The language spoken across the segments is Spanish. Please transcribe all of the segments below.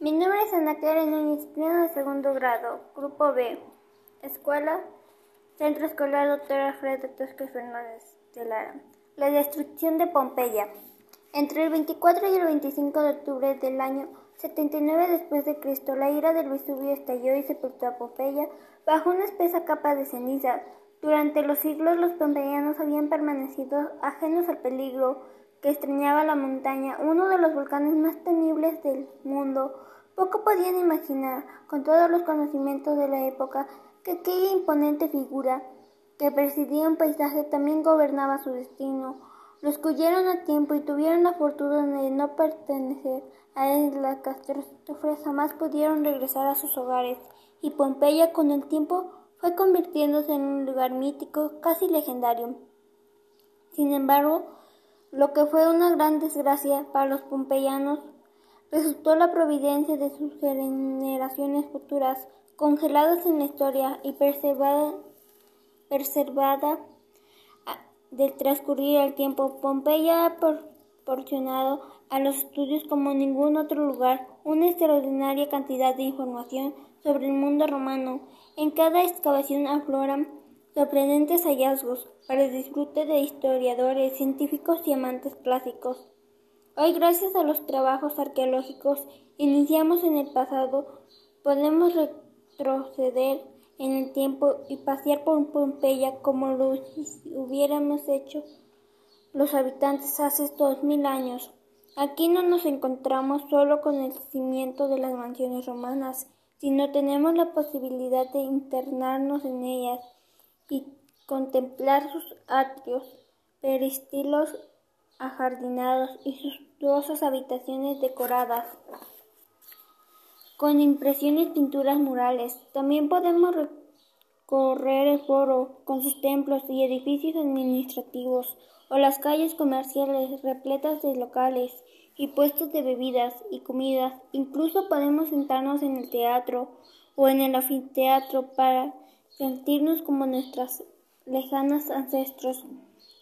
Mi nombre es Ana Karen Núñez Pleno de segundo grado, Grupo B, Escuela Centro Escolar Dr. Alfredo Tosca Fernández de Lara. La destrucción de Pompeya. Entre el 24 y el 25 de octubre del año 79 después de Cristo, la ira del Vesubio estalló y sepultó a Pompeya bajo una espesa capa de ceniza. Durante los siglos los pompeyanos habían permanecido ajenos al peligro que extrañaba la montaña, uno de los volcanes más temibles del mundo. Poco podían imaginar, con todos los conocimientos de la época, que aquella imponente figura que presidía un paisaje también gobernaba su destino. Los huyeron a tiempo y tuvieron la fortuna de no pertenecer a la catástrofe jamás pudieron regresar a sus hogares, y Pompeya con el tiempo fue convirtiéndose en un lugar mítico, casi legendario. Sin embargo, lo que fue una gran desgracia para los pompeyanos resultó la providencia de sus generaciones futuras, congeladas en la historia y preservada, preservada del transcurrir el tiempo. Pompeya ha proporcionado a los estudios como ningún otro lugar una extraordinaria cantidad de información sobre el mundo romano. En cada excavación afloran sorprendentes hallazgos para el disfrute de historiadores, científicos y amantes clásicos. Hoy, gracias a los trabajos arqueológicos iniciamos en el pasado, podemos retroceder en el tiempo y pasear por Pompeya como lo hubiéramos hecho los habitantes hace dos mil años. Aquí no nos encontramos solo con el cimiento de las mansiones romanas, sino tenemos la posibilidad de internarnos en ellas y contemplar sus atrios, peristilos ajardinados y sus habitaciones decoradas con impresiones pinturas murales. También podemos recorrer el foro con sus templos y edificios administrativos o las calles comerciales repletas de locales y puestos de bebidas y comidas. Incluso podemos sentarnos en el teatro o en el anfiteatro para sentirnos como nuestros lejanos ancestros.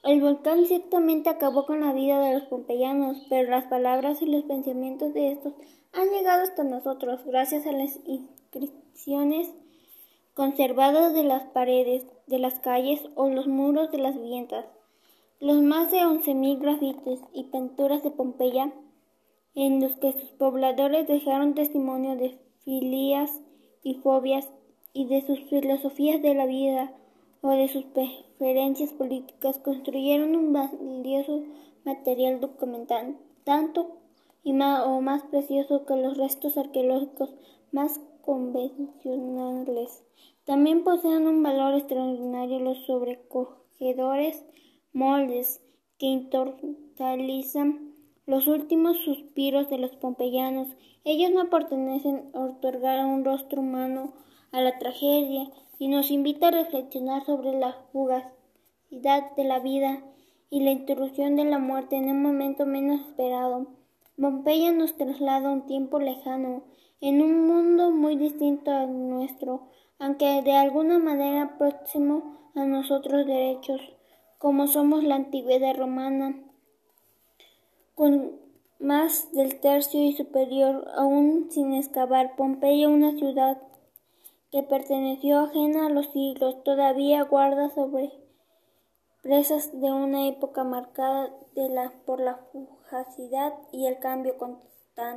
El volcán ciertamente acabó con la vida de los pompeyanos, pero las palabras y los pensamientos de estos han llegado hasta nosotros gracias a las inscripciones conservadas de las paredes de las calles o los muros de las viviendas. Los más de 11.000 grafites y pinturas de Pompeya en los que sus pobladores dejaron testimonio de filias y fobias y de sus filosofías de la vida o de sus preferencias políticas construyeron un valioso material documental, tanto y más, o más precioso que los restos arqueológicos más convencionales. También poseen un valor extraordinario los sobrecogedores moldes que inmortalizan los últimos suspiros de los pompeyanos. Ellos no pertenecen a otorgar un rostro humano a la tragedia y nos invita a reflexionar sobre la fugacidad de la vida y la intrusión de la muerte en un momento menos esperado. Pompeya nos traslada a un tiempo lejano, en un mundo muy distinto al nuestro, aunque de alguna manera próximo a nosotros derechos, como somos la antigüedad romana, con más del tercio y superior, aún sin excavar, Pompeya, una ciudad que perteneció ajena a los siglos, todavía guarda sobre presas de una época marcada de la, por la fugacidad y el cambio.